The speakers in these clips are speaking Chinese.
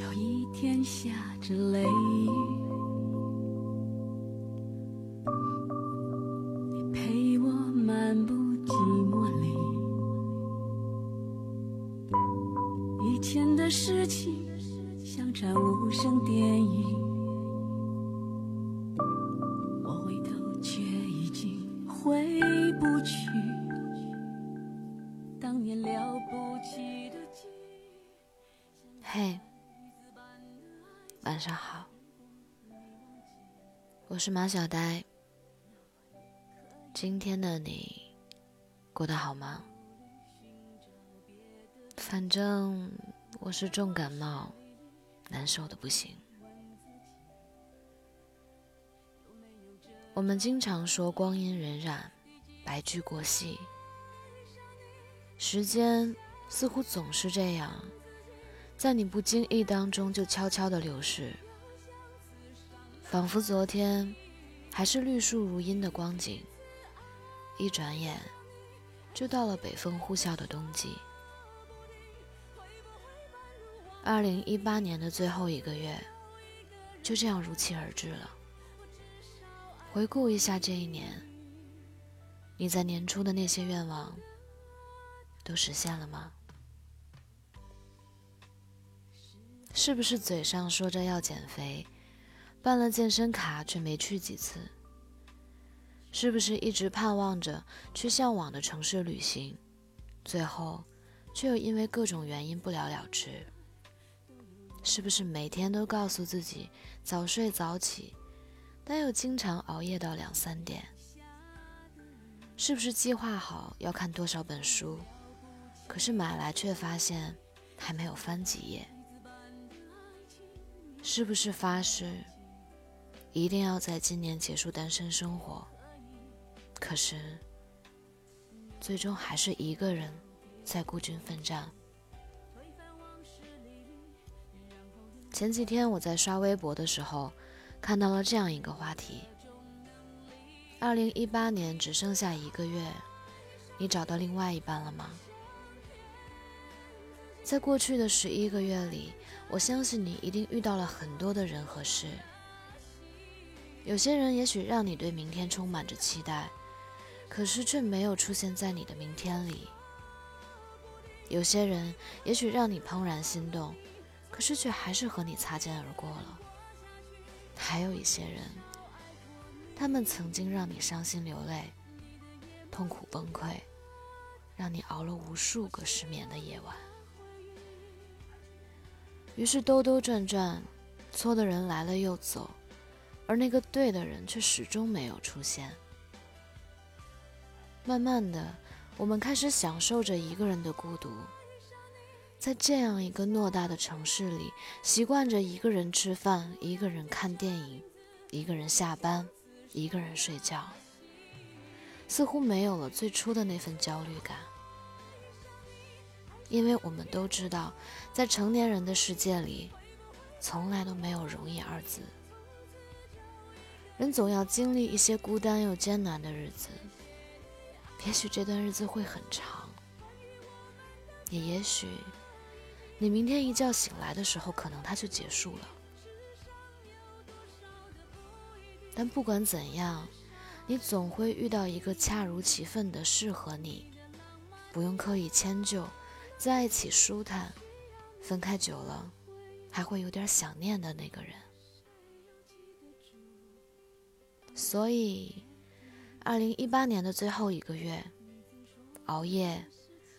有一天下着雷雨，你陪我漫步寂寞里，以前的事情像场无声电影，晚上好，我是马小呆。今天的你过得好吗？反正我是重感冒，难受的不行。我们经常说光阴荏苒，白驹过隙，时间似乎总是这样。在你不经意当中就悄悄的流逝，仿佛昨天还是绿树如茵的光景，一转眼就到了北风呼啸的冬季。二零一八年的最后一个月，就这样如期而至了。回顾一下这一年，你在年初的那些愿望，都实现了吗？是不是嘴上说着要减肥，办了健身卡却没去几次？是不是一直盼望着去向往的城市旅行，最后却又因为各种原因不了了之？是不是每天都告诉自己早睡早起，但又经常熬夜到两三点？是不是计划好要看多少本书，可是买来却发现还没有翻几页？是不是发誓一定要在今年结束单身生活？可是最终还是一个人在孤军奋战。前几天我在刷微博的时候，看到了这样一个话题：二零一八年只剩下一个月，你找到另外一半了吗？在过去的十一个月里，我相信你一定遇到了很多的人和事。有些人也许让你对明天充满着期待，可是却没有出现在你的明天里。有些人也许让你怦然心动，可是却还是和你擦肩而过了。还有一些人，他们曾经让你伤心流泪、痛苦崩溃，让你熬了无数个失眠的夜晚。于是兜兜转转，错的人来了又走，而那个对的人却始终没有出现。慢慢的，我们开始享受着一个人的孤独，在这样一个偌大的城市里，习惯着一个人吃饭，一个人看电影，一个人下班，一个人睡觉，似乎没有了最初的那份焦虑感。因为我们都知道，在成年人的世界里，从来都没有容易二字。人总要经历一些孤单又艰难的日子，也许这段日子会很长，也也许你明天一觉醒来的时候，可能它就结束了。但不管怎样，你总会遇到一个恰如其分的适合你，不用刻意迁就。在一起舒坦，分开久了还会有点想念的那个人。所以，二零一八年的最后一个月，熬夜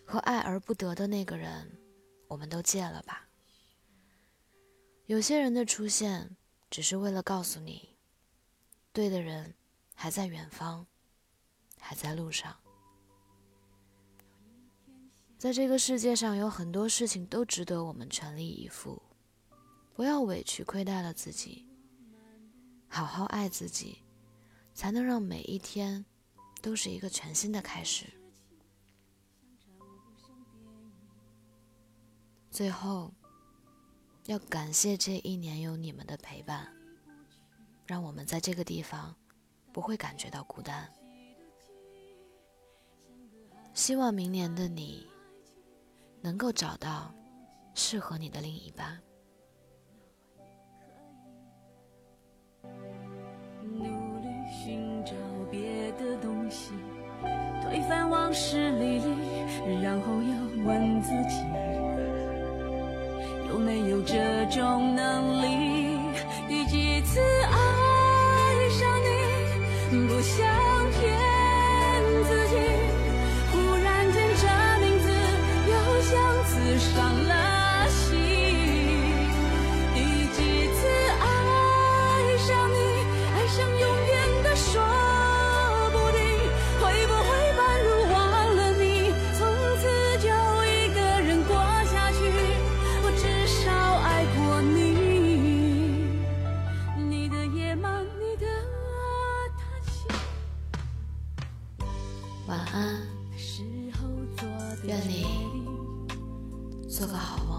和爱而不得的那个人，我们都戒了吧。有些人的出现，只是为了告诉你，对的人还在远方，还在路上。在这个世界上，有很多事情都值得我们全力以赴。不要委屈亏待了自己，好好爱自己，才能让每一天都是一个全新的开始。最后，要感谢这一年有你们的陪伴，让我们在这个地方不会感觉到孤单。希望明年的你。能够找到适合你的另一半。努力寻找别的东西，推翻往事历历，然后又问自己，有没有这种能力？第几次爱上你？不想。晚安，愿你做个好